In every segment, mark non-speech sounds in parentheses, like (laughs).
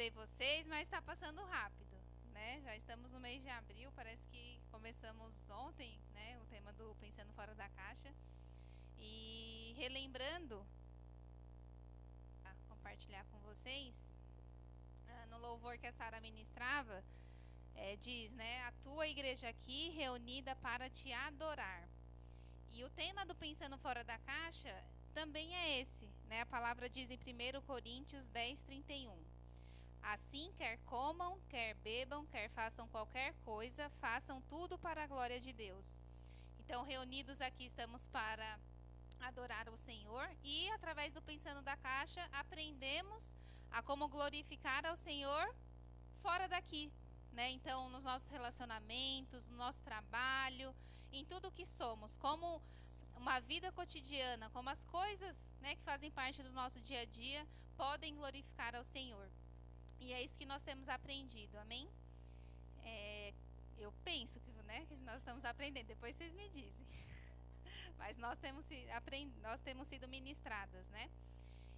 sei vocês, mas está passando rápido, né? Já estamos no mês de abril, parece que começamos ontem, né? O tema do Pensando Fora da Caixa. E relembrando, compartilhar com vocês, ah, no louvor que a Sara ministrava, é, diz, né? A tua igreja aqui reunida para te adorar. E o tema do Pensando Fora da Caixa também é esse, né? A palavra diz em 1 Coríntios 10, 31. Assim, quer comam, quer bebam, quer façam qualquer coisa, façam tudo para a glória de Deus. Então, reunidos aqui estamos para adorar o Senhor e, através do Pensando da Caixa, aprendemos a como glorificar ao Senhor fora daqui, né? Então, nos nossos relacionamentos, no nosso trabalho, em tudo que somos, como uma vida cotidiana, como as coisas né, que fazem parte do nosso dia a dia podem glorificar ao Senhor. E é isso que nós temos aprendido, amém? É, eu penso que, né, que nós estamos aprendendo, depois vocês me dizem. (laughs) Mas nós temos, nós temos sido ministradas, né?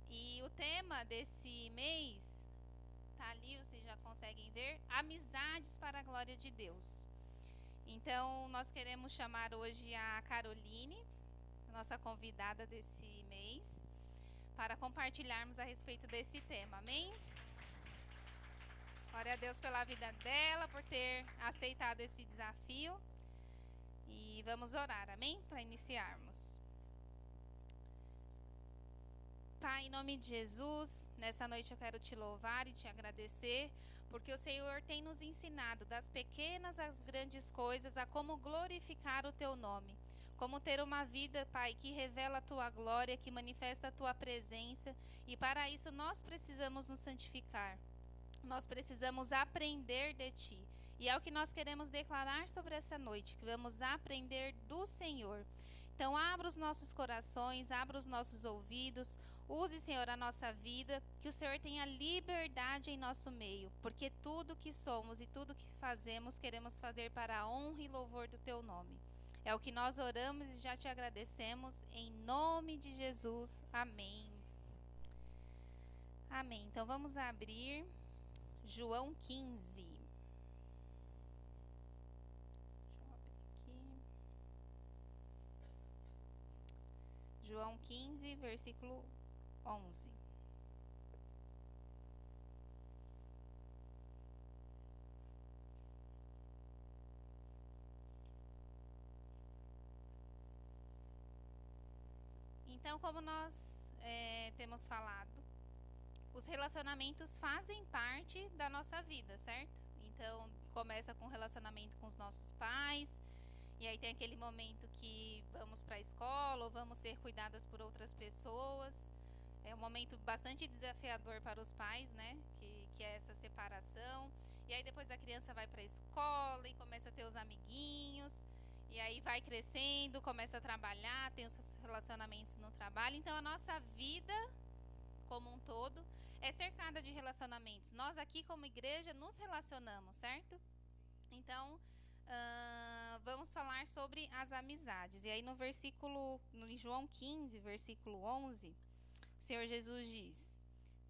E o tema desse mês tá ali, vocês já conseguem ver, amizades para a glória de Deus. Então, nós queremos chamar hoje a Caroline, nossa convidada desse mês, para compartilharmos a respeito desse tema. Amém? Glória a Deus pela vida dela, por ter aceitado esse desafio. E vamos orar, amém? Para iniciarmos. Pai, em nome de Jesus, nessa noite eu quero te louvar e te agradecer, porque o Senhor tem nos ensinado, das pequenas às grandes coisas, a como glorificar o teu nome como ter uma vida, Pai, que revela a tua glória, que manifesta a tua presença, e para isso nós precisamos nos santificar. Nós precisamos aprender de ti. E é o que nós queremos declarar sobre essa noite, que vamos aprender do Senhor. Então, abra os nossos corações, abra os nossos ouvidos, use, Senhor, a nossa vida, que o Senhor tenha liberdade em nosso meio, porque tudo que somos e tudo que fazemos queremos fazer para a honra e louvor do teu nome. É o que nós oramos e já te agradecemos em nome de Jesus. Amém. Amém. Então vamos abrir João 15. João 15, versículo 11. Então, como nós é, temos falado, os relacionamentos fazem parte da nossa vida, certo? Então, começa com o relacionamento com os nossos pais, e aí tem aquele momento que vamos para a escola ou vamos ser cuidadas por outras pessoas. É um momento bastante desafiador para os pais, né? Que, que é essa separação. E aí depois a criança vai para a escola e começa a ter os amiguinhos. E aí vai crescendo, começa a trabalhar, tem os relacionamentos no trabalho. Então a nossa vida como um todo é cercada de relacionamentos. Nós aqui como igreja nos relacionamos, certo? Então uh, vamos falar sobre as amizades. E aí no versículo, no João 15, versículo 11, o Senhor Jesus diz: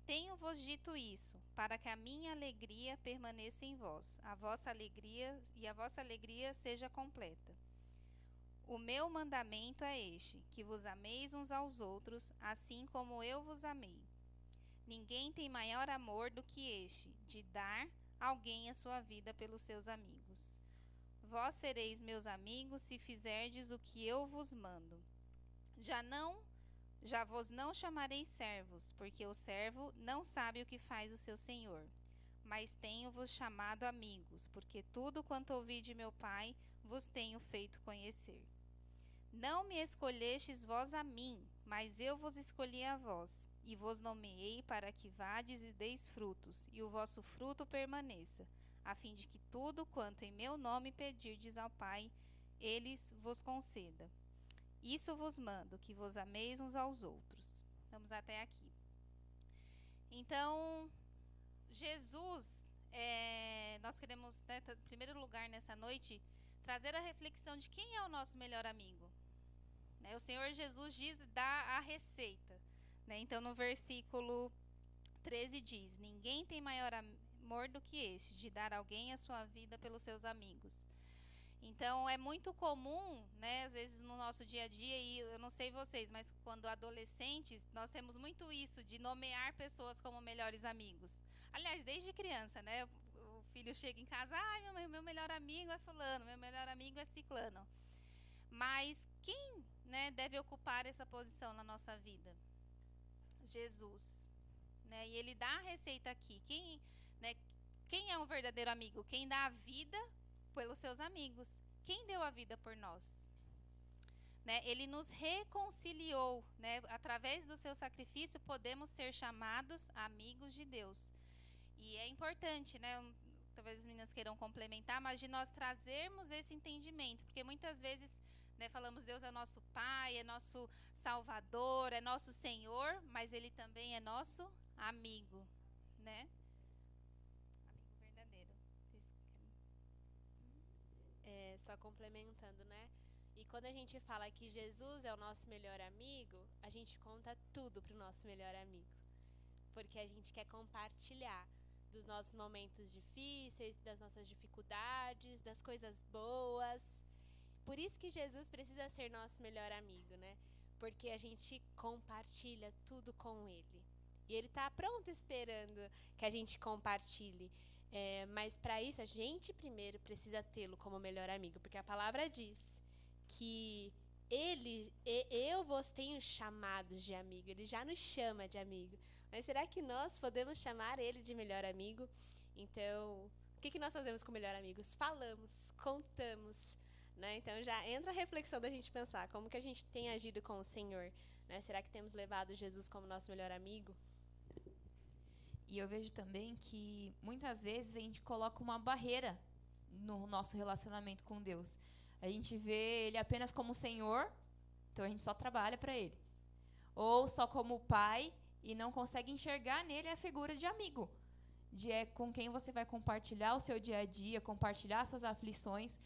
tenho-vos dito isso, para que a minha alegria permaneça em vós, a vossa alegria e a vossa alegria seja completa. O meu mandamento é este: que vos ameis uns aos outros, assim como eu vos amei. Ninguém tem maior amor do que este, de dar alguém a sua vida pelos seus amigos. Vós sereis meus amigos se fizerdes o que eu vos mando. Já não, já vos não chamarei servos, porque o servo não sabe o que faz o seu senhor. Mas tenho-vos chamado amigos, porque tudo quanto ouvi de meu Pai vos tenho feito conhecer. Não me escolhestes vós a mim, mas eu vos escolhi a vós, e vos nomeei para que vades e deis frutos, e o vosso fruto permaneça, a fim de que tudo quanto em meu nome pedirdes ao Pai, eles vos conceda. Isso vos mando, que vos ameis uns aos outros. Vamos até aqui. Então, Jesus, é, nós queremos, né, em primeiro lugar nessa noite, trazer a reflexão de quem é o nosso melhor amigo. Né? O Senhor Jesus diz, dá a receita. Né? Então, no versículo 13 diz: Ninguém tem maior amor do que este, de dar alguém a sua vida pelos seus amigos. Então é muito comum, né, às vezes no nosso dia a dia, e eu não sei vocês, mas quando adolescentes, nós temos muito isso de nomear pessoas como melhores amigos. Aliás, desde criança, né? O filho chega em casa, ah, meu, meu melhor amigo é fulano, meu melhor amigo é ciclano. Mas quem né, deve ocupar essa posição na nossa vida? Jesus. Né? E ele dá a receita aqui. Quem, né, quem é um verdadeiro amigo? Quem dá a vida pelos seus amigos. Quem deu a vida por nós? Né? Ele nos reconciliou, né? através do seu sacrifício podemos ser chamados amigos de Deus. E é importante, né? Talvez as meninas queiram complementar, mas de nós trazermos esse entendimento, porque muitas vezes né, falamos Deus é nosso Pai, é nosso Salvador, é nosso Senhor, mas Ele também é nosso amigo, né? É, só complementando, né? E quando a gente fala que Jesus é o nosso melhor amigo, a gente conta tudo pro nosso melhor amigo. Porque a gente quer compartilhar dos nossos momentos difíceis, das nossas dificuldades, das coisas boas. Por isso que Jesus precisa ser nosso melhor amigo, né? Porque a gente compartilha tudo com ele. E ele está pronto esperando que a gente compartilhe. É, mas para isso a gente primeiro precisa tê-lo como melhor amigo, porque a palavra diz que ele, eu vos tenho chamados de amigo, ele já nos chama de amigo. Mas será que nós podemos chamar ele de melhor amigo? Então, o que, que nós fazemos com melhor amigos? Falamos, contamos. Né? Então já entra a reflexão da gente pensar como que a gente tem agido com o Senhor. Né? Será que temos levado Jesus como nosso melhor amigo? E eu vejo também que muitas vezes a gente coloca uma barreira no nosso relacionamento com Deus. A gente vê ele apenas como Senhor, então a gente só trabalha para ele. Ou só como pai e não consegue enxergar nele a figura de amigo, de é com quem você vai compartilhar o seu dia a dia, compartilhar suas aflições.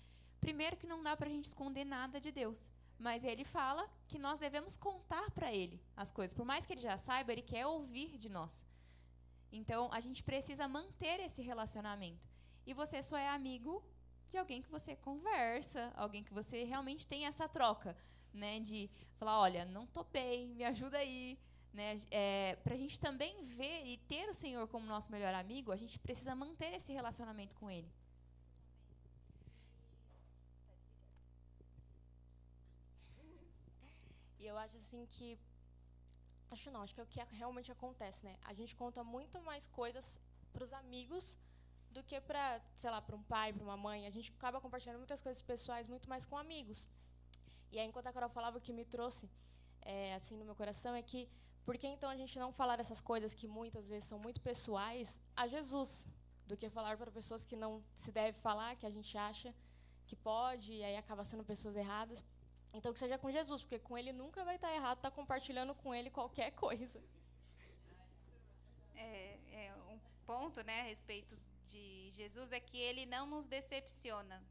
Primeiro que não dá para a gente esconder nada de Deus, mas ele fala que nós devemos contar para ele as coisas. Por mais que ele já saiba, ele quer ouvir de nós. Então, a gente precisa manter esse relacionamento. E você só é amigo de alguém que você conversa, alguém que você realmente tem essa troca, né? De falar, olha, não tô bem, me ajuda aí, né? É, Para a gente também ver e ter o Senhor como nosso melhor amigo, a gente precisa manter esse relacionamento com Ele. E eu acho assim que Acho não, acho que é o que realmente acontece, né? A gente conta muito mais coisas para os amigos do que para, sei lá, para um pai, para uma mãe. A gente acaba compartilhando muitas coisas pessoais muito mais com amigos. E aí, enquanto a Carol falava, o que me trouxe é, assim no meu coração é que por que então a gente não falar essas coisas que muitas vezes são muito pessoais a Jesus, do que falar para pessoas que não se deve falar, que a gente acha que pode, e aí acaba sendo pessoas erradas. Então que seja com Jesus, porque com ele nunca vai estar errado estar tá compartilhando com ele qualquer coisa. É, é, um ponto, né, a respeito de Jesus é que ele não nos decepciona,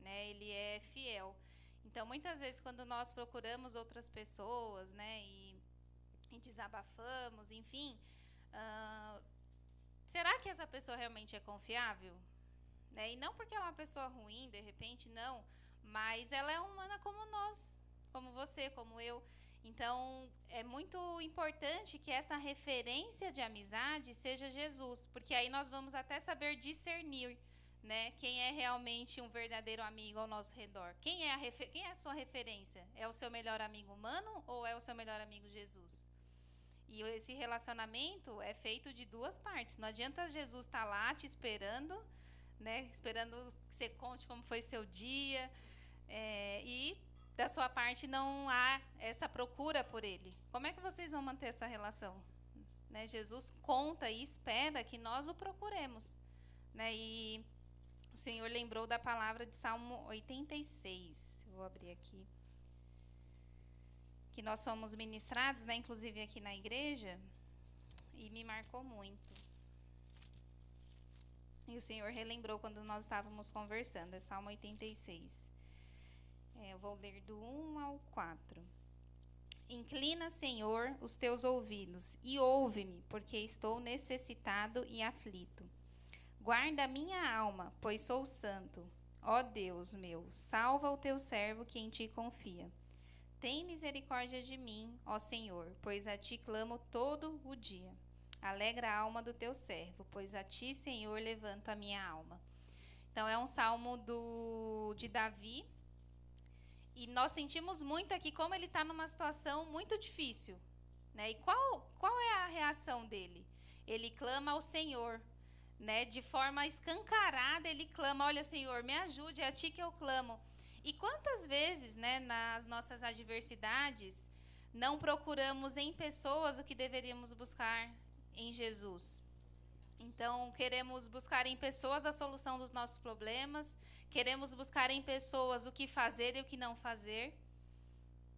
né? Ele é fiel. Então, muitas vezes quando nós procuramos outras pessoas, né, e, e desabafamos, enfim, uh, será que essa pessoa realmente é confiável? Né? E não porque ela é uma pessoa ruim, de repente, não mas ela é humana como nós, como você, como eu. Então, é muito importante que essa referência de amizade seja Jesus, porque aí nós vamos até saber discernir, né, quem é realmente um verdadeiro amigo ao nosso redor. Quem é a quem é a sua referência? É o seu melhor amigo humano ou é o seu melhor amigo Jesus? E esse relacionamento é feito de duas partes. Não adianta Jesus estar lá te esperando, né, esperando que você conte como foi seu dia, é, e da sua parte não há essa procura por ele. Como é que vocês vão manter essa relação? Né, Jesus conta e espera que nós o procuremos. Né, e o Senhor lembrou da palavra de Salmo 86. vou abrir aqui. Que nós somos ministrados, né, inclusive aqui na igreja, e me marcou muito. E o Senhor relembrou quando nós estávamos conversando, é Salmo 86. É, eu vou ler do 1 ao 4. Inclina, Senhor, os teus ouvidos e ouve-me, porque estou necessitado e aflito. Guarda a minha alma, pois sou santo. Ó Deus meu, salva o teu servo que em ti confia. Tem misericórdia de mim, ó Senhor, pois a ti clamo todo o dia. Alegra a alma do teu servo, pois a ti, Senhor, levanto a minha alma. Então é um salmo do de Davi. E nós sentimos muito aqui como ele está numa situação muito difícil. Né? E qual, qual é a reação dele? Ele clama ao Senhor. Né? De forma escancarada, ele clama: Olha, Senhor, me ajude, é a ti que eu clamo. E quantas vezes, né, nas nossas adversidades, não procuramos em pessoas o que deveríamos buscar em Jesus? Então, queremos buscar em pessoas a solução dos nossos problemas, queremos buscar em pessoas o que fazer e o que não fazer.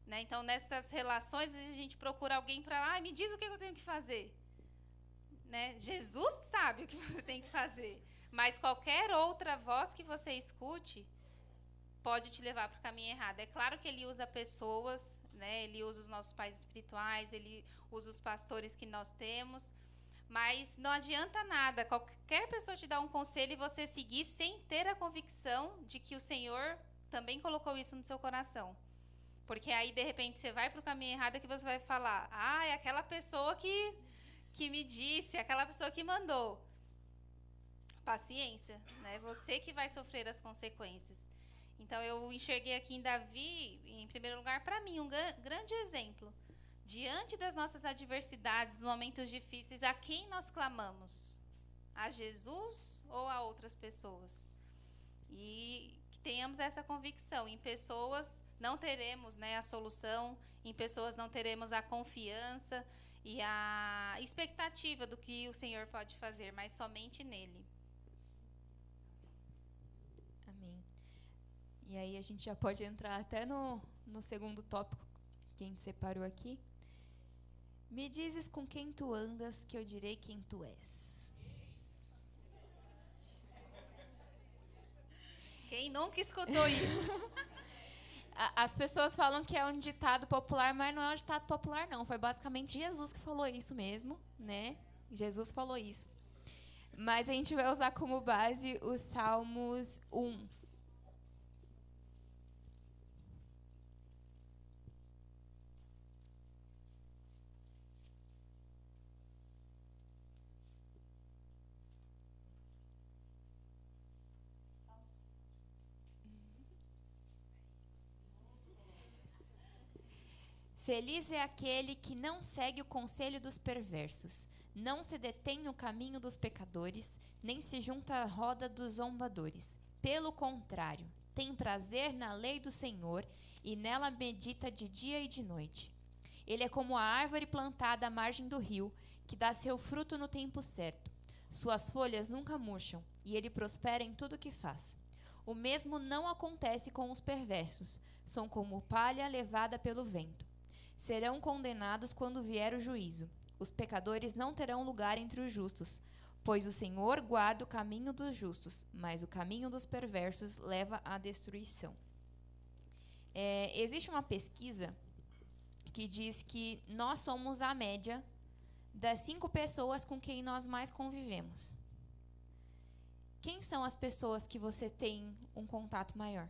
Né? Então, nessas relações, a gente procura alguém para, ah, me diz o que eu tenho que fazer. Né? Jesus sabe o que você tem que fazer, mas qualquer outra voz que você escute pode te levar para o caminho errado. É claro que ele usa pessoas, né? ele usa os nossos pais espirituais, ele usa os pastores que nós temos, mas não adianta nada qualquer pessoa te dar um conselho e você seguir sem ter a convicção de que o Senhor também colocou isso no seu coração. Porque aí, de repente, você vai para o caminho errado que você vai falar: ah, é aquela pessoa que, que me disse, aquela pessoa que mandou. Paciência, né? Você que vai sofrer as consequências. Então, eu enxerguei aqui em Davi, em primeiro lugar, para mim, um grande exemplo diante das nossas adversidades, dos momentos difíceis, a quem nós clamamos? A Jesus ou a outras pessoas? E que tenhamos essa convicção. Em pessoas não teremos né, a solução, em pessoas não teremos a confiança e a expectativa do que o Senhor pode fazer, mas somente nele. Amém. E aí a gente já pode entrar até no, no segundo tópico que a gente separou aqui. Me dizes com quem tu andas, que eu direi quem tu és. Quem nunca escutou isso? (laughs) As pessoas falam que é um ditado popular, mas não é um ditado popular, não. Foi basicamente Jesus que falou isso mesmo, né? Jesus falou isso. Mas a gente vai usar como base os Salmos 1, Feliz é aquele que não segue o conselho dos perversos, não se detém no caminho dos pecadores, nem se junta à roda dos zombadores. Pelo contrário, tem prazer na lei do Senhor e nela medita de dia e de noite. Ele é como a árvore plantada à margem do rio, que dá seu fruto no tempo certo. Suas folhas nunca murcham, e ele prospera em tudo que faz. O mesmo não acontece com os perversos, são como palha levada pelo vento serão condenados quando vier o juízo. Os pecadores não terão lugar entre os justos, pois o Senhor guarda o caminho dos justos, mas o caminho dos perversos leva à destruição. É, existe uma pesquisa que diz que nós somos a média das cinco pessoas com quem nós mais convivemos. Quem são as pessoas que você tem um contato maior?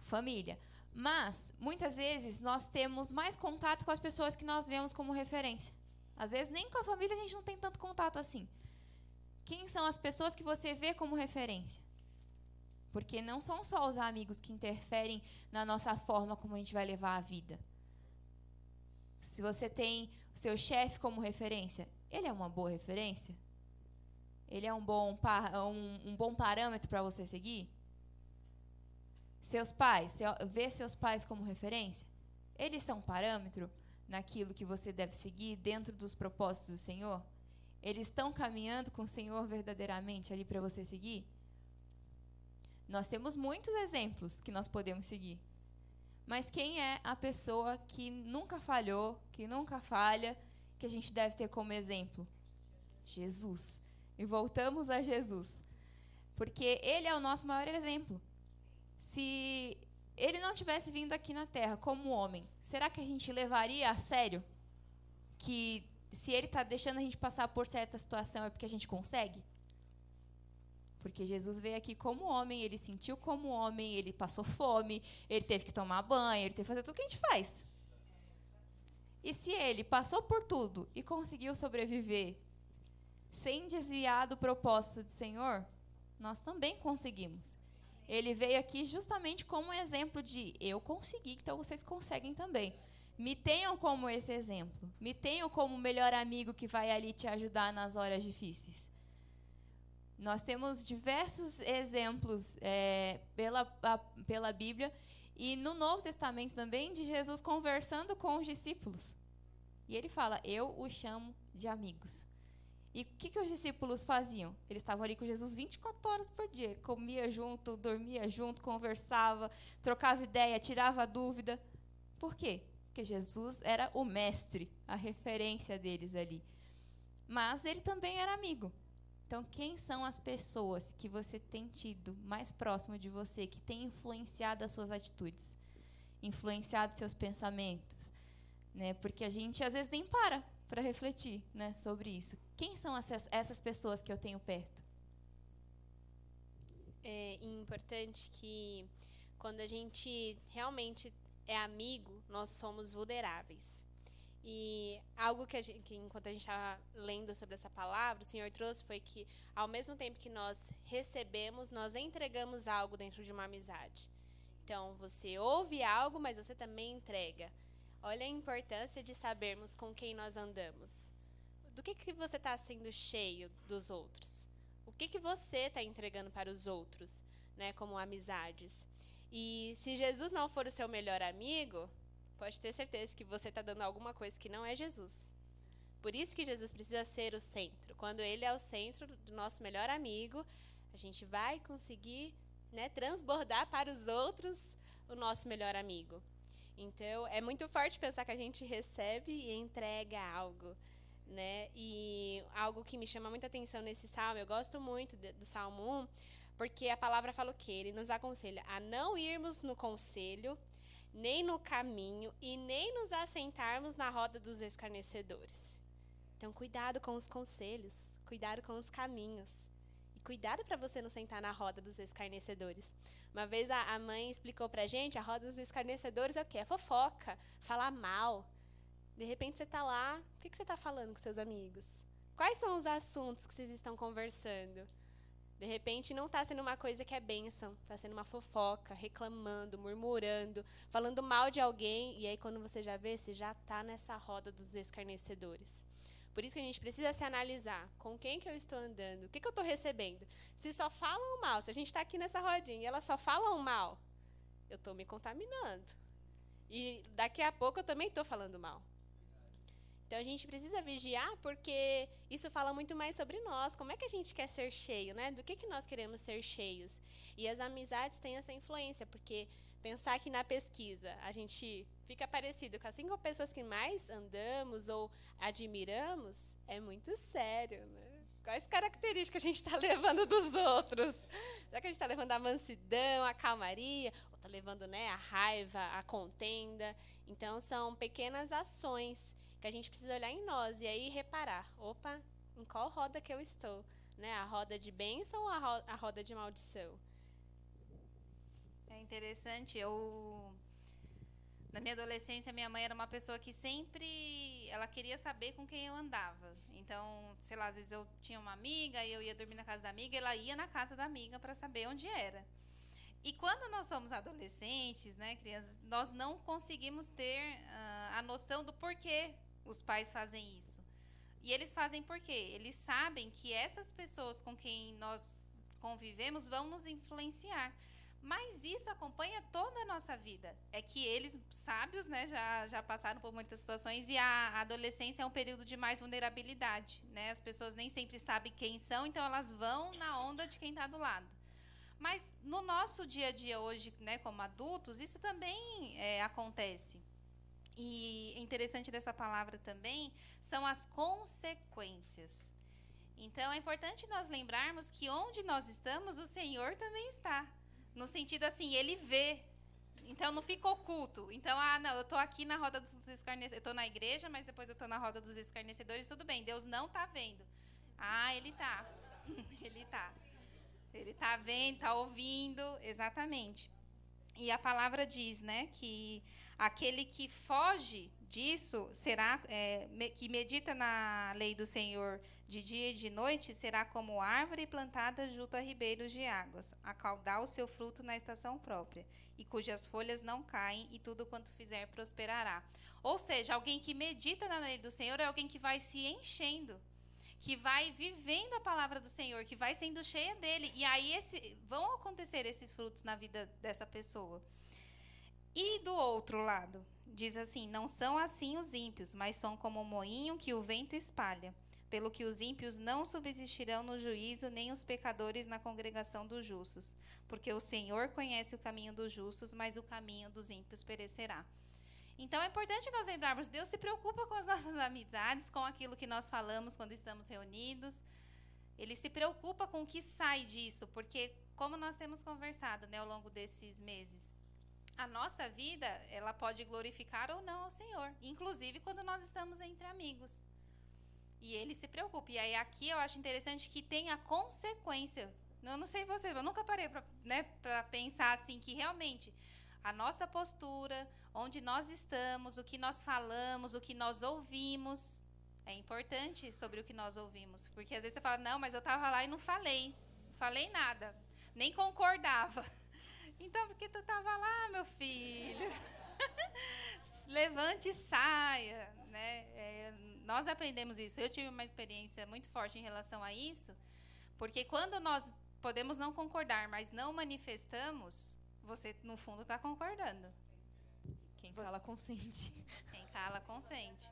Família. Mas, muitas vezes, nós temos mais contato com as pessoas que nós vemos como referência. Às vezes, nem com a família a gente não tem tanto contato assim. Quem são as pessoas que você vê como referência? Porque não são só os amigos que interferem na nossa forma como a gente vai levar a vida. Se você tem o seu chefe como referência, ele é uma boa referência? Ele é um bom, um, um bom parâmetro para você seguir? Seus pais, vê seus pais como referência? Eles são parâmetro naquilo que você deve seguir dentro dos propósitos do Senhor? Eles estão caminhando com o Senhor verdadeiramente ali para você seguir? Nós temos muitos exemplos que nós podemos seguir. Mas quem é a pessoa que nunca falhou, que nunca falha, que a gente deve ter como exemplo? Jesus. E voltamos a Jesus. Porque ele é o nosso maior exemplo. Se ele não tivesse vindo aqui na Terra como homem, será que a gente levaria a sério que se ele está deixando a gente passar por certa situação é porque a gente consegue? Porque Jesus veio aqui como homem, ele sentiu como homem, ele passou fome, ele teve que tomar banho, ele teve que fazer tudo que a gente faz. E se ele passou por tudo e conseguiu sobreviver sem desviar do propósito do Senhor, nós também conseguimos. Ele veio aqui justamente como um exemplo de eu consegui, então vocês conseguem também. Me tenham como esse exemplo. Me tenham como o melhor amigo que vai ali te ajudar nas horas difíceis. Nós temos diversos exemplos é, pela, a, pela Bíblia e no Novo Testamento também de Jesus conversando com os discípulos. E ele fala: Eu os chamo de amigos. E o que, que os discípulos faziam? Eles estavam ali com Jesus 24 horas por dia. Comia junto, dormia junto, conversava, trocava ideia, tirava dúvida. Por quê? Porque Jesus era o mestre, a referência deles ali. Mas ele também era amigo. Então, quem são as pessoas que você tem tido mais próximo de você, que tem influenciado as suas atitudes, influenciado seus pensamentos? Né? Porque a gente às vezes nem para para refletir né, sobre isso. Quem são essas, essas pessoas que eu tenho perto? É importante que quando a gente realmente é amigo, nós somos vulneráveis. E algo que, a gente, que enquanto a gente estava lendo sobre essa palavra, o Senhor trouxe foi que, ao mesmo tempo que nós recebemos, nós entregamos algo dentro de uma amizade. Então, você ouve algo, mas você também entrega. Olha a importância de sabermos com quem nós andamos. Do que, que você está sendo cheio dos outros? O que, que você está entregando para os outros, né, como amizades? E se Jesus não for o seu melhor amigo, pode ter certeza que você está dando alguma coisa que não é Jesus. Por isso que Jesus precisa ser o centro. Quando ele é o centro do nosso melhor amigo, a gente vai conseguir né, transbordar para os outros o nosso melhor amigo. Então, é muito forte pensar que a gente recebe e entrega algo. Né? E algo que me chama muita atenção nesse salmo, eu gosto muito do Salmo 1, porque a palavra fala o quê? Ele nos aconselha a não irmos no conselho, nem no caminho e nem nos assentarmos na roda dos escarnecedores. Então, cuidado com os conselhos, cuidado com os caminhos. Cuidado para você não sentar na roda dos escarnecedores. Uma vez a, a mãe explicou pra gente, a roda dos escarnecedores é o quê? É fofoca, falar mal. De repente você está lá, o que, que você está falando com seus amigos? Quais são os assuntos que vocês estão conversando? De repente não está sendo uma coisa que é bênção, está sendo uma fofoca, reclamando, murmurando, falando mal de alguém, e aí quando você já vê, você já está nessa roda dos escarnecedores. Por isso que a gente precisa se analisar com quem que eu estou andando, o que, que eu estou recebendo. Se só falam mal, se a gente está aqui nessa rodinha e elas só falam mal, eu estou me contaminando. E daqui a pouco eu também estou falando mal. Então a gente precisa vigiar porque isso fala muito mais sobre nós. Como é que a gente quer ser cheio, né? Do que, que nós queremos ser cheios? E as amizades têm essa influência, porque pensar que na pesquisa a gente fica parecido com as cinco pessoas que mais andamos ou admiramos, é muito sério, né? Quais características a gente está levando dos outros? Será que a gente está levando a mansidão, a calmaria? Ou está levando né, a raiva, a contenda? Então, são pequenas ações que a gente precisa olhar em nós e aí reparar. Opa, em qual roda que eu estou? Né? A roda de bênção ou a, ro a roda de maldição? É interessante, eu na minha adolescência minha mãe era uma pessoa que sempre ela queria saber com quem eu andava. Então, sei lá, às vezes eu tinha uma amiga e eu ia dormir na casa da amiga, ela ia na casa da amiga para saber onde era. E quando nós somos adolescentes, né, crianças, nós não conseguimos ter uh, a noção do porquê os pais fazem isso. E eles fazem por quê? Eles sabem que essas pessoas com quem nós convivemos vão nos influenciar. Mas isso acompanha toda a nossa vida. É que eles, sábios, né, já, já passaram por muitas situações e a adolescência é um período de mais vulnerabilidade. Né? As pessoas nem sempre sabem quem são, então elas vão na onda de quem está do lado. Mas no nosso dia a dia hoje, né, como adultos, isso também é, acontece. E interessante dessa palavra também são as consequências. Então é importante nós lembrarmos que onde nós estamos, o Senhor também está. No sentido assim, ele vê. Então não fica oculto. Então, ah, não, eu tô aqui na roda dos escarnecedores. Eu tô na igreja, mas depois eu tô na roda dos escarnecedores, tudo bem. Deus não tá vendo. Ah, ele tá. (laughs) ele tá. Ele tá vendo, tá ouvindo, exatamente. E a palavra diz, né, que aquele que foge disso será é, que medita na lei do Senhor de dia e de noite será como árvore plantada junto a ribeiros de águas, a caudar o seu fruto na estação própria, e cujas folhas não caem, e tudo quanto fizer prosperará. Ou seja, alguém que medita na lei do Senhor é alguém que vai se enchendo, que vai vivendo a palavra do Senhor, que vai sendo cheia dele, e aí esse, vão acontecer esses frutos na vida dessa pessoa. E do outro lado, diz assim: Não são assim os ímpios, mas são como o moinho que o vento espalha pelo que os ímpios não subsistirão no juízo, nem os pecadores na congregação dos justos. Porque o Senhor conhece o caminho dos justos, mas o caminho dos ímpios perecerá. Então é importante nós lembrarmos: Deus se preocupa com as (laughs) nossas amizades, com aquilo que nós falamos quando estamos reunidos. Ele se preocupa com o que sai disso, porque, como nós temos conversado né, ao longo desses meses, a nossa vida ela pode glorificar ou não ao Senhor, inclusive quando nós estamos entre amigos. E ele se preocupa. E aí aqui eu acho interessante que tem a consequência. Eu não sei você, eu nunca parei para né, pensar assim que realmente a nossa postura, onde nós estamos, o que nós falamos, o que nós ouvimos, é importante sobre o que nós ouvimos. Porque às vezes você fala, não, mas eu estava lá e não falei. Não falei nada. Nem concordava. (laughs) Então, porque tu estava lá, meu filho? (laughs) Levante e saia. Né? É, nós aprendemos isso. Eu tive uma experiência muito forte em relação a isso, porque quando nós podemos não concordar, mas não manifestamos, você no fundo está concordando. Quem cala consente. Quem cala consente.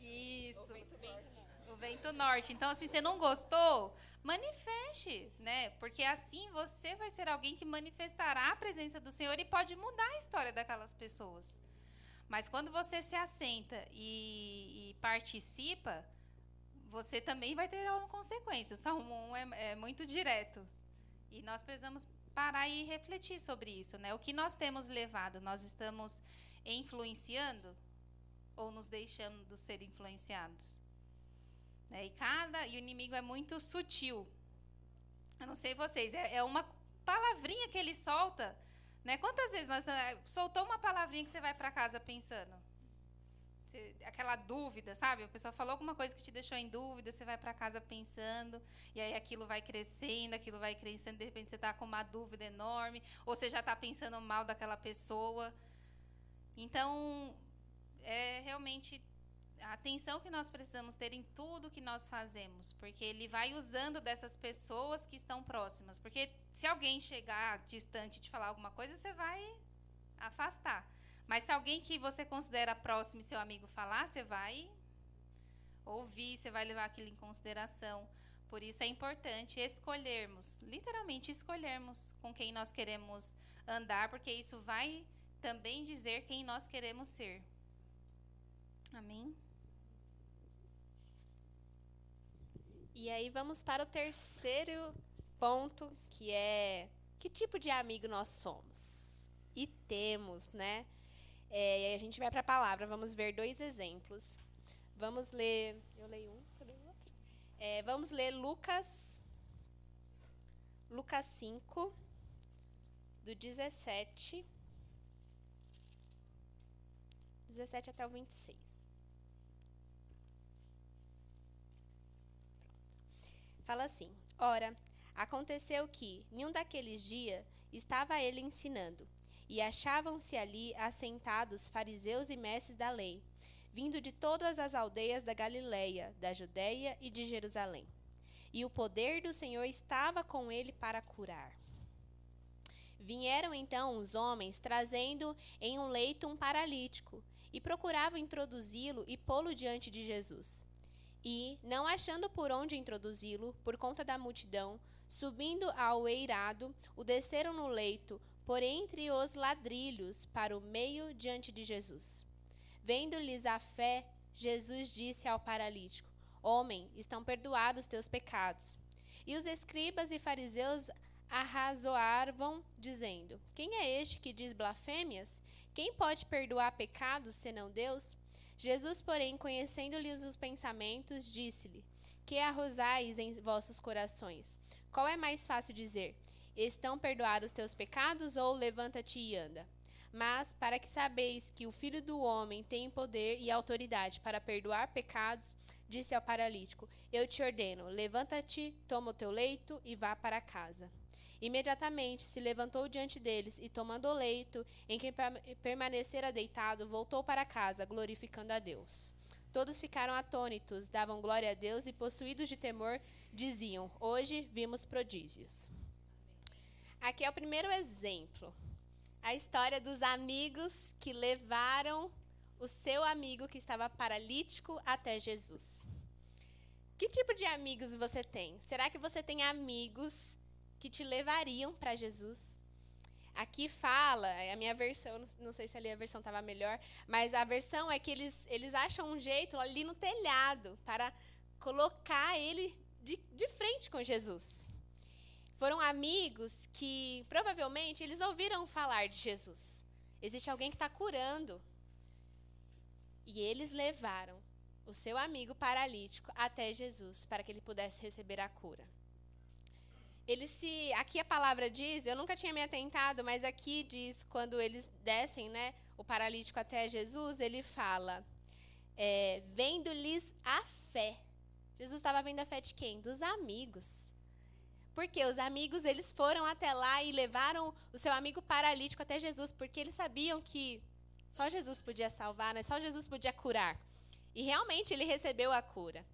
Isso. O vento norte. O vento norte. Então, assim, você não gostou? Manifeste, né? Porque assim você vai ser alguém que manifestará a presença do Senhor e pode mudar a história daquelas pessoas. Mas quando você se assenta e, e participa, você também vai ter uma consequência. O Salmo 1 é, é muito direto. E nós precisamos parar e refletir sobre isso. Né? O que nós temos levado? Nós estamos influenciando ou nos deixando ser influenciados? Né? E cada e o inimigo é muito sutil. Eu não sei vocês, é, é uma palavrinha que ele solta né? Quantas vezes nós eh, soltou uma palavrinha que você vai para casa pensando? Você, aquela dúvida, sabe? A pessoa falou alguma coisa que te deixou em dúvida, você vai para casa pensando, e aí aquilo vai crescendo, aquilo vai crescendo, de repente você está com uma dúvida enorme, ou você já está pensando mal daquela pessoa. Então, é realmente a atenção que nós precisamos ter em tudo que nós fazemos, porque ele vai usando dessas pessoas que estão próximas. Porque se alguém chegar distante te falar alguma coisa, você vai afastar. Mas se alguém que você considera próximo e seu amigo falar, você vai ouvir, você vai levar aquilo em consideração. Por isso é importante escolhermos, literalmente escolhermos com quem nós queremos andar, porque isso vai também dizer quem nós queremos ser. Amém? E aí vamos para o terceiro ponto, que é que tipo de amigo nós somos e temos, né? É, e aí a gente vai para a palavra, vamos ver dois exemplos. Vamos ler. Eu leio um, eu leio outro. É, vamos ler Lucas. Lucas 5, do 17. 17 até o 26. Fala assim: Ora, aconteceu que, num daqueles dias, estava ele ensinando, e achavam-se ali assentados fariseus e mestres da lei, vindo de todas as aldeias da Galileia, da Judéia e de Jerusalém. E o poder do Senhor estava com ele para curar. Vieram então os homens trazendo em um leito um paralítico, e procuravam introduzi-lo e pô-lo diante de Jesus. E, não achando por onde introduzi-lo, por conta da multidão, subindo ao eirado, o desceram no leito, por entre os ladrilhos, para o meio diante de Jesus. Vendo-lhes a fé, Jesus disse ao paralítico: Homem, estão perdoados teus pecados. E os escribas e fariseus arrazoavam, dizendo: Quem é este que diz blasfêmias? Quem pode perdoar pecados senão Deus? Jesus, porém, conhecendo-lhes os pensamentos, disse-lhe: Que arrosais em vossos corações? Qual é mais fácil dizer: Estão perdoados os teus pecados ou levanta-te e anda? Mas, para que sabeis que o Filho do Homem tem poder e autoridade para perdoar pecados, disse ao paralítico: Eu te ordeno, levanta-te, toma o teu leito e vá para casa. Imediatamente se levantou diante deles e, tomando o leito em que permanecera deitado, voltou para casa, glorificando a Deus. Todos ficaram atônitos, davam glória a Deus e, possuídos de temor, diziam: Hoje vimos prodígios. Aqui é o primeiro exemplo. A história dos amigos que levaram o seu amigo que estava paralítico até Jesus. Que tipo de amigos você tem? Será que você tem amigos que te levariam para Jesus? Aqui fala, a minha versão, não sei se ali a versão estava melhor, mas a versão é que eles, eles acham um jeito ali no telhado para colocar ele de, de frente com Jesus. Foram amigos que provavelmente eles ouviram falar de Jesus. Existe alguém que está curando. E eles levaram o seu amigo paralítico até Jesus para que ele pudesse receber a cura. Ele se, aqui a palavra diz, eu nunca tinha me atentado, mas aqui diz quando eles descem, né, o paralítico até Jesus, ele fala, é, vendo-lhes a fé. Jesus estava vendo a fé de quem? Dos amigos. Porque os amigos, eles foram até lá e levaram o seu amigo paralítico até Jesus, porque eles sabiam que só Jesus podia salvar, né? Só Jesus podia curar. E realmente ele recebeu a cura.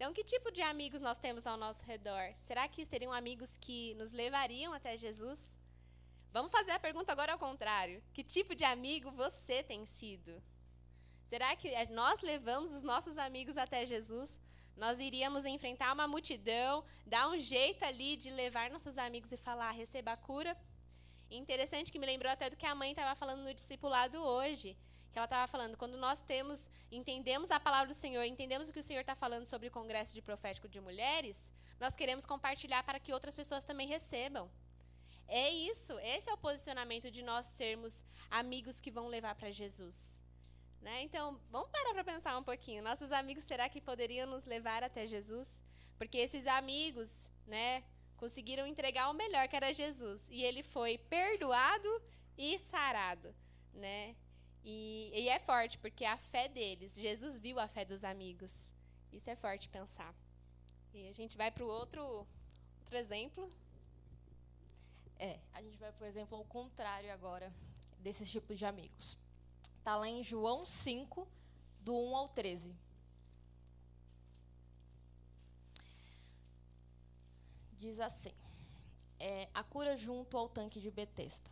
Então, que tipo de amigos nós temos ao nosso redor? Será que seriam amigos que nos levariam até Jesus? Vamos fazer a pergunta agora ao contrário. Que tipo de amigo você tem sido? Será que nós levamos os nossos amigos até Jesus? Nós iríamos enfrentar uma multidão, dar um jeito ali de levar nossos amigos e falar, receba a cura. Interessante que me lembrou até do que a mãe estava falando no discipulado hoje. Que ela estava falando, quando nós temos, entendemos a palavra do Senhor, entendemos o que o Senhor está falando sobre o Congresso de Profético de Mulheres, nós queremos compartilhar para que outras pessoas também recebam. É isso, esse é o posicionamento de nós sermos amigos que vão levar para Jesus. Né? Então, vamos parar para pensar um pouquinho. Nossos amigos, será que poderiam nos levar até Jesus? Porque esses amigos, né, conseguiram entregar o melhor, que era Jesus. E ele foi perdoado e sarado, né? E, e é forte, porque a fé deles, Jesus viu a fé dos amigos. Isso é forte pensar. E a gente vai para o outro, outro exemplo. É, a gente vai para o exemplo ao contrário agora desses tipos de amigos. Está lá em João 5, do 1 ao 13. Diz assim: é, A cura junto ao tanque de Betesda.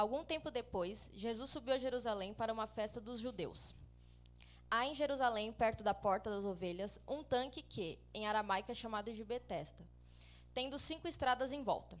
Algum tempo depois, Jesus subiu a Jerusalém para uma festa dos judeus. Há em Jerusalém, perto da porta das ovelhas, um tanque que, em aramaico, é chamado de Betesda, tendo cinco estradas em volta.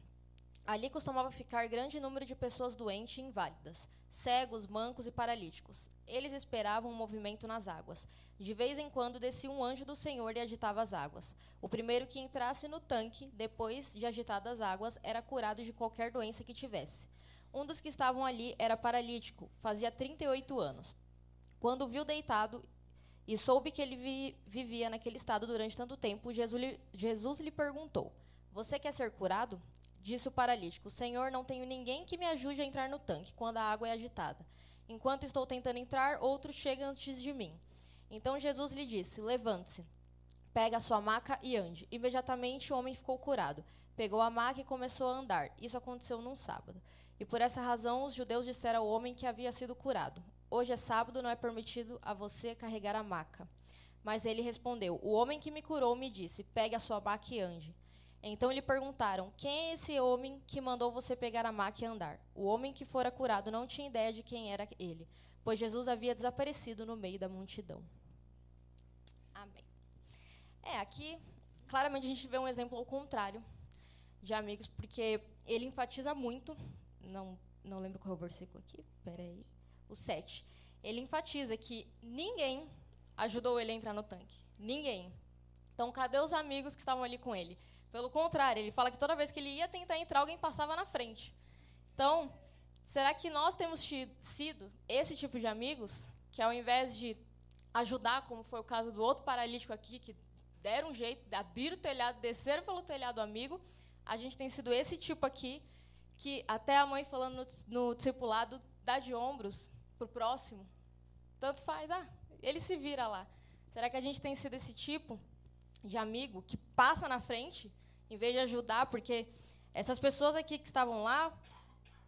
Ali costumava ficar grande número de pessoas doentes e inválidas cegos, mancos e paralíticos. Eles esperavam um movimento nas águas. De vez em quando descia um anjo do Senhor e agitava as águas. O primeiro que entrasse no tanque, depois de agitadas as águas, era curado de qualquer doença que tivesse. Um dos que estavam ali era paralítico, fazia 38 anos. Quando o viu deitado e soube que ele vi, vivia naquele estado durante tanto tempo, Jesus lhe, Jesus lhe perguntou: Você quer ser curado? Disse o paralítico: Senhor, não tenho ninguém que me ajude a entrar no tanque quando a água é agitada. Enquanto estou tentando entrar, outro chega antes de mim. Então Jesus lhe disse: Levante-se, pega a sua maca e ande. Imediatamente o homem ficou curado. Pegou a maca e começou a andar. Isso aconteceu num sábado. E por essa razão os judeus disseram ao homem que havia sido curado: Hoje é sábado, não é permitido a você carregar a maca. Mas ele respondeu: O homem que me curou me disse: Pegue a sua maca e ande. Então lhe perguntaram: Quem é esse homem que mandou você pegar a maca e andar? O homem que fora curado não tinha ideia de quem era ele, pois Jesus havia desaparecido no meio da multidão. Amém. É, aqui, claramente a gente vê um exemplo ao contrário de amigos, porque ele enfatiza muito, não, não lembro qual é o versículo aqui, peraí, o 7. Ele enfatiza que ninguém ajudou ele a entrar no tanque. Ninguém. Então, cadê os amigos que estavam ali com ele? Pelo contrário, ele fala que toda vez que ele ia tentar entrar, alguém passava na frente. Então, será que nós temos sido esse tipo de amigos que, ao invés de ajudar, como foi o caso do outro paralítico aqui, que deram um jeito, abriram o telhado, desceram pelo telhado amigo, a gente tem sido esse tipo aqui, que até a mãe falando no, no discipulado, dá de ombros para o próximo. Tanto faz, ah, ele se vira lá. Será que a gente tem sido esse tipo de amigo que passa na frente, em vez de ajudar? Porque essas pessoas aqui que estavam lá,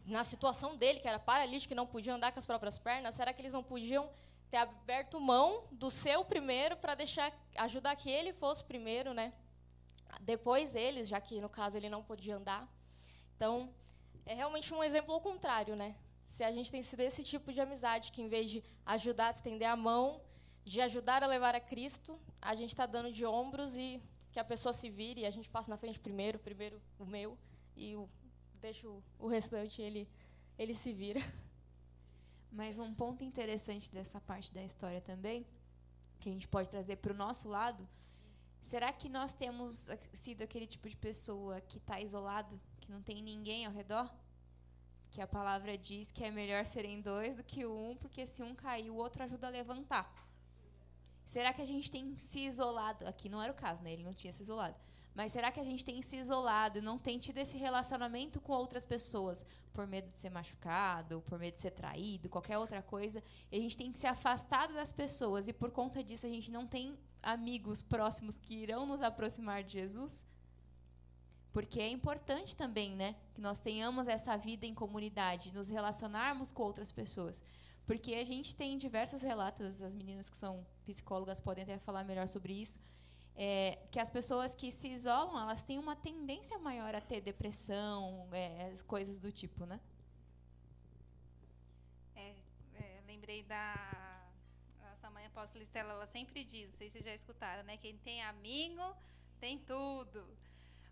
na situação dele, que era paralítico, que não podia andar com as próprias pernas, será que eles não podiam ter aberto mão do seu primeiro para deixar ajudar que ele fosse primeiro, né? Depois eles, já que no caso ele não podia andar. Então, é realmente um exemplo ao contrário, né? Se a gente tem sido esse tipo de amizade que, em vez de ajudar a estender a mão, de ajudar a levar a Cristo, a gente está dando de ombros e que a pessoa se vire e a gente passa na frente primeiro, primeiro o meu, e o, deixa o, o restante, ele, ele se vira. (laughs) Mas um ponto interessante dessa parte da história também, que a gente pode trazer para o nosso lado, será que nós temos sido aquele tipo de pessoa que está isolado, que não tem ninguém ao redor? Que a palavra diz que é melhor serem dois do que um, porque se um cair, o outro ajuda a levantar. Será que a gente tem se isolado? Aqui não era o caso, né? Ele não tinha se isolado. Mas será que a gente tem se isolado e não tem tido esse relacionamento com outras pessoas por medo de ser machucado, por medo de ser traído, qualquer outra coisa? E a gente tem que se afastar das pessoas e por conta disso a gente não tem amigos próximos que irão nos aproximar de Jesus? Porque é importante também, né, que nós tenhamos essa vida em comunidade, nos relacionarmos com outras pessoas. Porque a gente tem diversos relatos, as meninas que são psicólogas podem até falar melhor sobre isso, é, que as pessoas que se isolam, elas têm uma tendência maior a ter depressão, é, coisas do tipo, né? É, é, lembrei da nossa mãe apóstola Estela, ela sempre diz, não sei se vocês já escutaram, né? Quem tem amigo tem tudo.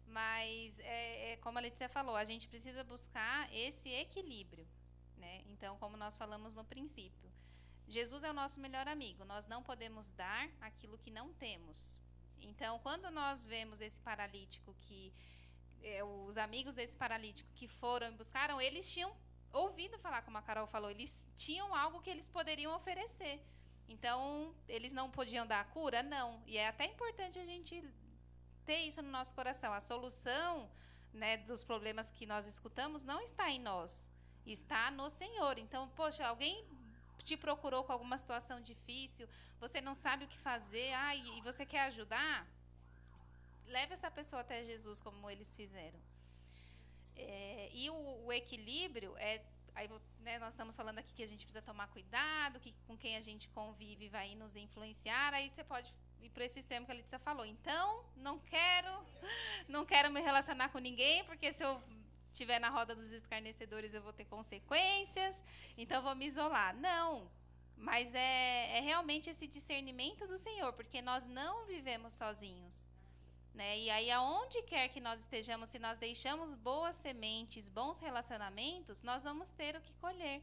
Mas, é, é, como a Letícia falou, a gente precisa buscar esse equilíbrio. Né? Então, como nós falamos no princípio, Jesus é o nosso melhor amigo. Nós não podemos dar aquilo que não temos. Então, quando nós vemos esse paralítico que é, os amigos desse paralítico que foram e buscaram, eles tinham ouvido falar, como a Carol falou, eles tinham algo que eles poderiam oferecer. Então, eles não podiam dar a cura? Não. E é até importante a gente ter isso no nosso coração. A solução né, dos problemas que nós escutamos não está em nós, está no Senhor. Então, poxa, alguém te procurou com alguma situação difícil, você não sabe o que fazer, ah, e você quer ajudar? Leve essa pessoa até Jesus, como eles fizeram. É, e o, o, equilíbrio é. Aí, né, nós estamos falando aqui que a gente precisa tomar cuidado, que com quem a gente convive vai nos influenciar. Aí você pode ir para esse sistema que a Letícia falou. Então, não quero, não quero me relacionar com ninguém, porque se eu estiver na roda dos escarnecedores eu vou ter consequências, então vou me isolar. Não, mas é, é realmente esse discernimento do Senhor, porque nós não vivemos sozinhos. Né? E aí, aonde quer que nós estejamos, se nós deixamos boas sementes, bons relacionamentos, nós vamos ter o que colher.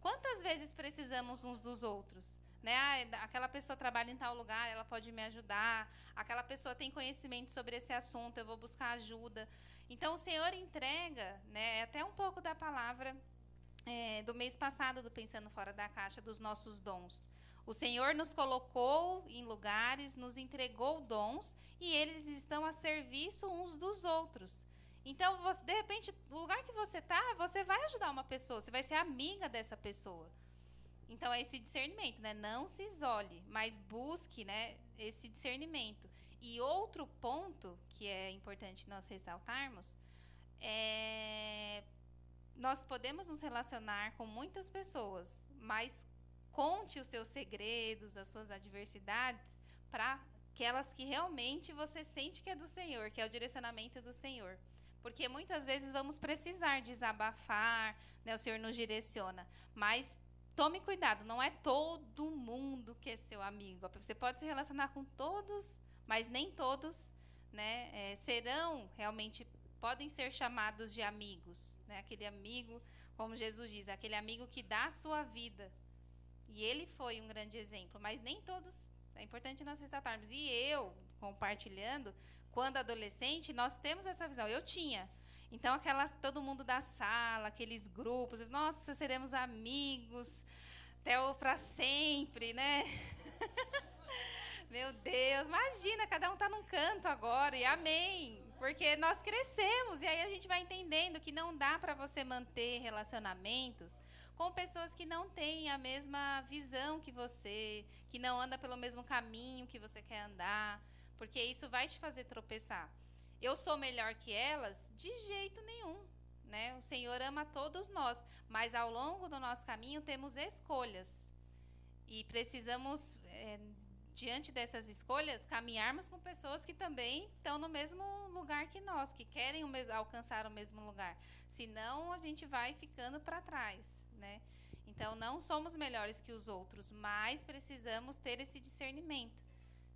Quantas vezes precisamos uns dos outros? Né? Ah, aquela pessoa trabalha em tal lugar, ela pode me ajudar. Aquela pessoa tem conhecimento sobre esse assunto, eu vou buscar ajuda. Então, o Senhor entrega, né, é até um pouco da palavra é, do mês passado do Pensando Fora da Caixa, dos nossos dons. O Senhor nos colocou em lugares, nos entregou dons e eles estão a serviço uns dos outros. Então, você, de repente, no lugar que você está, você vai ajudar uma pessoa, você vai ser amiga dessa pessoa. Então, é esse discernimento, né? Não se isole, mas busque né, esse discernimento. E outro ponto que é importante nós ressaltarmos é nós podemos nos relacionar com muitas pessoas, mas conte os seus segredos, as suas adversidades para aquelas que realmente você sente que é do Senhor, que é o direcionamento do Senhor. Porque muitas vezes vamos precisar desabafar, né? o Senhor nos direciona. Mas tome cuidado, não é todo mundo que é seu amigo. Você pode se relacionar com todos mas nem todos né, é, serão realmente podem ser chamados de amigos, né? Aquele amigo, como Jesus diz, aquele amigo que dá a sua vida. E ele foi um grande exemplo, mas nem todos. É importante nós ressaltarmos. E eu, compartilhando, quando adolescente, nós temos essa visão. Eu tinha. Então, aquela, todo mundo da sala, aqueles grupos, nossa, seremos amigos até o para sempre, né? (laughs) Meu Deus, imagina, cada um está num canto agora, e amém. Porque nós crescemos, e aí a gente vai entendendo que não dá para você manter relacionamentos com pessoas que não têm a mesma visão que você, que não anda pelo mesmo caminho que você quer andar, porque isso vai te fazer tropeçar. Eu sou melhor que elas? De jeito nenhum. Né? O Senhor ama todos nós, mas ao longo do nosso caminho temos escolhas. E precisamos é, diante dessas escolhas, caminharmos com pessoas que também estão no mesmo lugar que nós, que querem o mesmo, alcançar o mesmo lugar. Senão, a gente vai ficando para trás, né? Então, não somos melhores que os outros, mas precisamos ter esse discernimento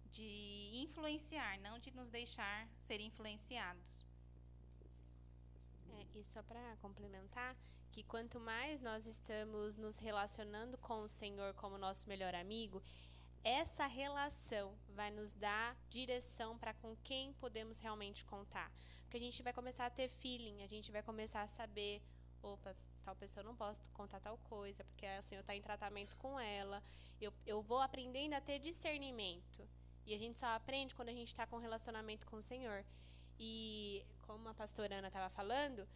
de influenciar, não de nos deixar ser influenciados. É, e só para complementar, que quanto mais nós estamos nos relacionando com o Senhor como nosso melhor amigo, essa relação vai nos dar direção para com quem podemos realmente contar. Porque a gente vai começar a ter feeling, a gente vai começar a saber, opa, tal pessoa não posso contar tal coisa, porque o Senhor está em tratamento com ela. Eu, eu vou aprendendo a ter discernimento. E a gente só aprende quando a gente está com relacionamento com o Senhor. E como a pastora Ana estava falando,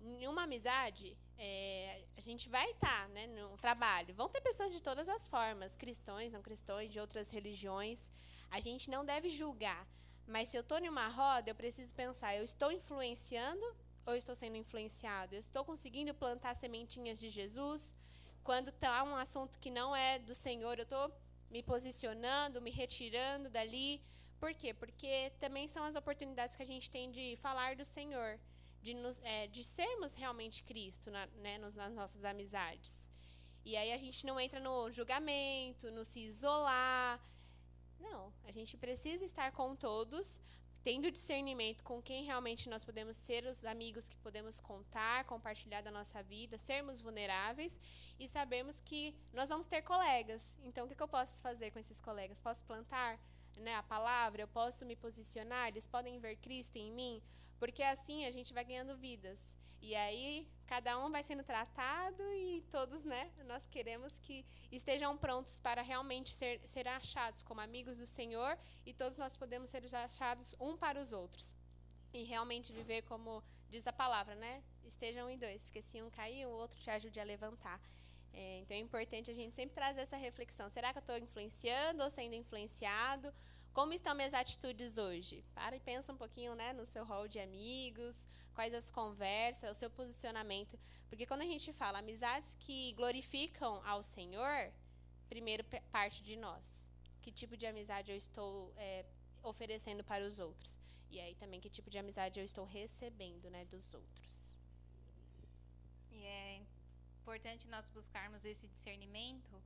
em uma amizade, é, a gente vai estar tá, né, no trabalho. Vão ter pessoas de todas as formas, cristãos, não cristãos, de outras religiões. A gente não deve julgar. Mas se eu estou em uma roda, eu preciso pensar: eu estou influenciando ou estou sendo influenciado? Eu estou conseguindo plantar sementinhas de Jesus? Quando está um assunto que não é do Senhor, eu estou me posicionando, me retirando dali. Por quê? Porque também são as oportunidades que a gente tem de falar do Senhor de, nos, é, de sermos realmente Cristo na, né, nos, nas nossas amizades. E aí a gente não entra no julgamento, no se isolar. Não, a gente precisa estar com todos, tendo discernimento com quem realmente nós podemos ser os amigos que podemos contar, compartilhar da nossa vida, sermos vulneráveis e sabemos que nós vamos ter colegas. Então, o que, eu posso fazer com esses colegas? Posso plantar né, a palavra? Eu posso me posicionar? Eles podem ver Cristo em mim? Porque assim a gente vai ganhando vidas. E aí cada um vai sendo tratado e todos, né, nós queremos que estejam prontos para realmente ser, ser achados como amigos do Senhor e todos nós podemos ser achados um para os outros. E realmente viver como diz a palavra, né? Estejam em dois, porque se um cair, o outro te ajude a levantar. É, então é importante a gente sempre trazer essa reflexão. Será que eu estou influenciando ou sendo influenciado? Como estão minhas atitudes hoje? Para e pensa um pouquinho, né, no seu rol de amigos, quais as conversas, o seu posicionamento. Porque quando a gente fala amizades que glorificam ao Senhor, primeiro parte de nós. Que tipo de amizade eu estou é, oferecendo para os outros? E aí também que tipo de amizade eu estou recebendo, né, dos outros. E é importante nós buscarmos esse discernimento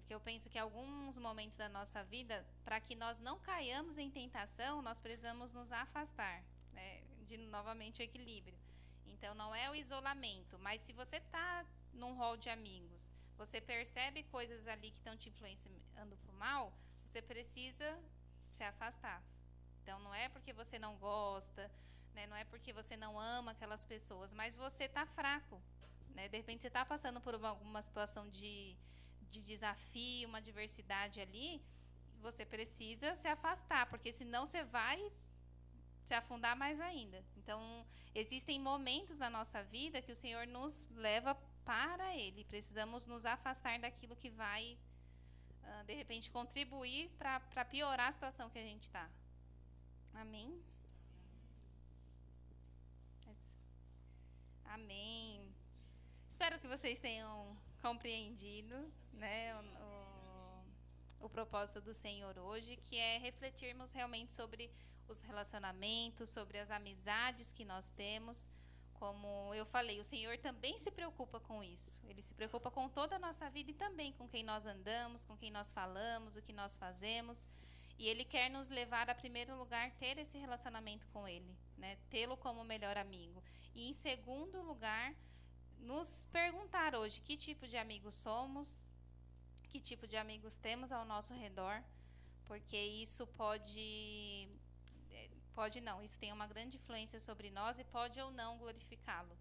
porque eu penso que alguns momentos da nossa vida, para que nós não caiamos em tentação, nós precisamos nos afastar, né? de novamente o equilíbrio. Então não é o isolamento, mas se você está num rol de amigos, você percebe coisas ali que estão te influenciando para o mal, você precisa se afastar. Então não é porque você não gosta, né? não é porque você não ama aquelas pessoas, mas você está fraco. Né? De repente você está passando por uma, alguma situação de de desafio, uma diversidade ali, você precisa se afastar, porque senão você vai se afundar mais ainda. Então, existem momentos na nossa vida que o Senhor nos leva para Ele. Precisamos nos afastar daquilo que vai, uh, de repente, contribuir para piorar a situação que a gente está. Amém? Amém. Espero que vocês tenham compreendido né, o, o, o propósito do Senhor hoje, que é refletirmos realmente sobre os relacionamentos, sobre as amizades que nós temos. Como eu falei, o Senhor também se preocupa com isso. Ele se preocupa com toda a nossa vida e também com quem nós andamos, com quem nós falamos, o que nós fazemos. E Ele quer nos levar a primeiro lugar ter esse relacionamento com Ele, né? Tê-lo como melhor amigo. E em segundo lugar, nos perguntar hoje que tipo de amigos somos, que tipo de amigos temos ao nosso redor, porque isso pode pode não. Isso tem uma grande influência sobre nós e pode ou não glorificá-lo.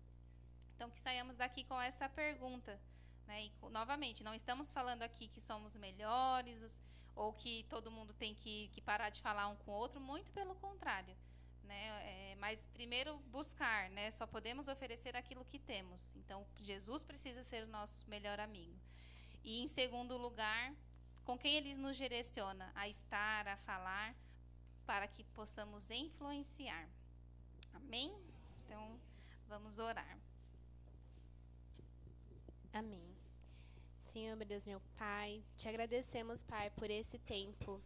Então, que saiamos daqui com essa pergunta. Né? E, novamente, não estamos falando aqui que somos melhores ou que todo mundo tem que, que, parar de falar um com o outro, muito pelo contrário. Né? É, mas primeiro buscar, né? só podemos oferecer aquilo que temos. Então, Jesus precisa ser o nosso melhor amigo. E, em segundo lugar, com quem ele nos direciona a estar, a falar, para que possamos influenciar. Amém? Então, vamos orar. Amém. Senhor, meu Deus, meu Pai, te agradecemos, Pai, por esse tempo.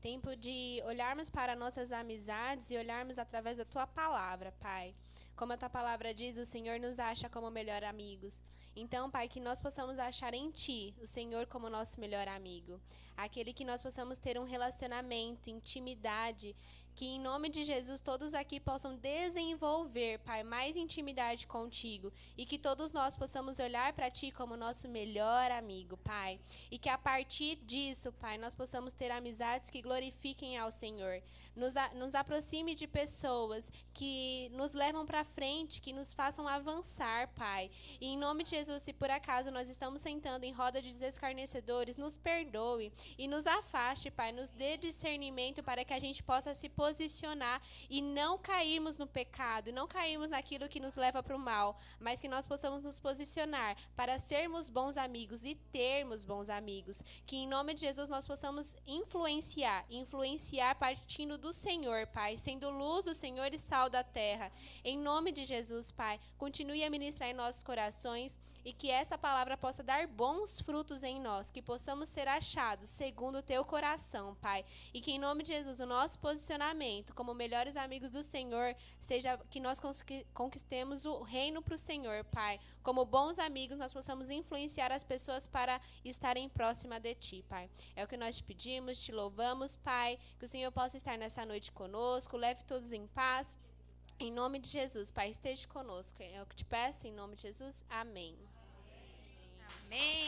Tempo de olharmos para nossas amizades e olharmos através da tua palavra, Pai. Como a tua palavra diz, o Senhor nos acha como melhor amigos. Então, Pai, que nós possamos achar em Ti o Senhor como nosso melhor amigo. Aquele que nós possamos ter um relacionamento, intimidade que em nome de Jesus todos aqui possam desenvolver, Pai, mais intimidade contigo e que todos nós possamos olhar para ti como nosso melhor amigo, Pai. E que a partir disso, Pai, nós possamos ter amizades que glorifiquem ao Senhor. Nos, a, nos aproxime de pessoas que nos levam para frente, que nos façam avançar, Pai. E em nome de Jesus, se por acaso nós estamos sentando em roda de escarnecedores, nos perdoe e nos afaste, Pai, nos dê discernimento para que a gente possa se posicionar posicionar e não cairmos no pecado, não cairmos naquilo que nos leva para o mal, mas que nós possamos nos posicionar para sermos bons amigos e termos bons amigos. Que em nome de Jesus nós possamos influenciar, influenciar partindo do Senhor, Pai, sendo luz do Senhor e sal da terra. Em nome de Jesus, Pai, continue a ministrar em nossos corações e que essa palavra possa dar bons frutos em nós, que possamos ser achados segundo o teu coração, Pai. E que em nome de Jesus o nosso posicionamento como melhores amigos do Senhor seja que nós conquistemos o reino para o Senhor, Pai. Como bons amigos, nós possamos influenciar as pessoas para estarem próximas de Ti, Pai. É o que nós te pedimos, te louvamos, Pai. Que o Senhor possa estar nessa noite conosco, leve todos em paz. Em nome de Jesus, Pai, esteja conosco. É o que te peço, em nome de Jesus. Amém. Amém.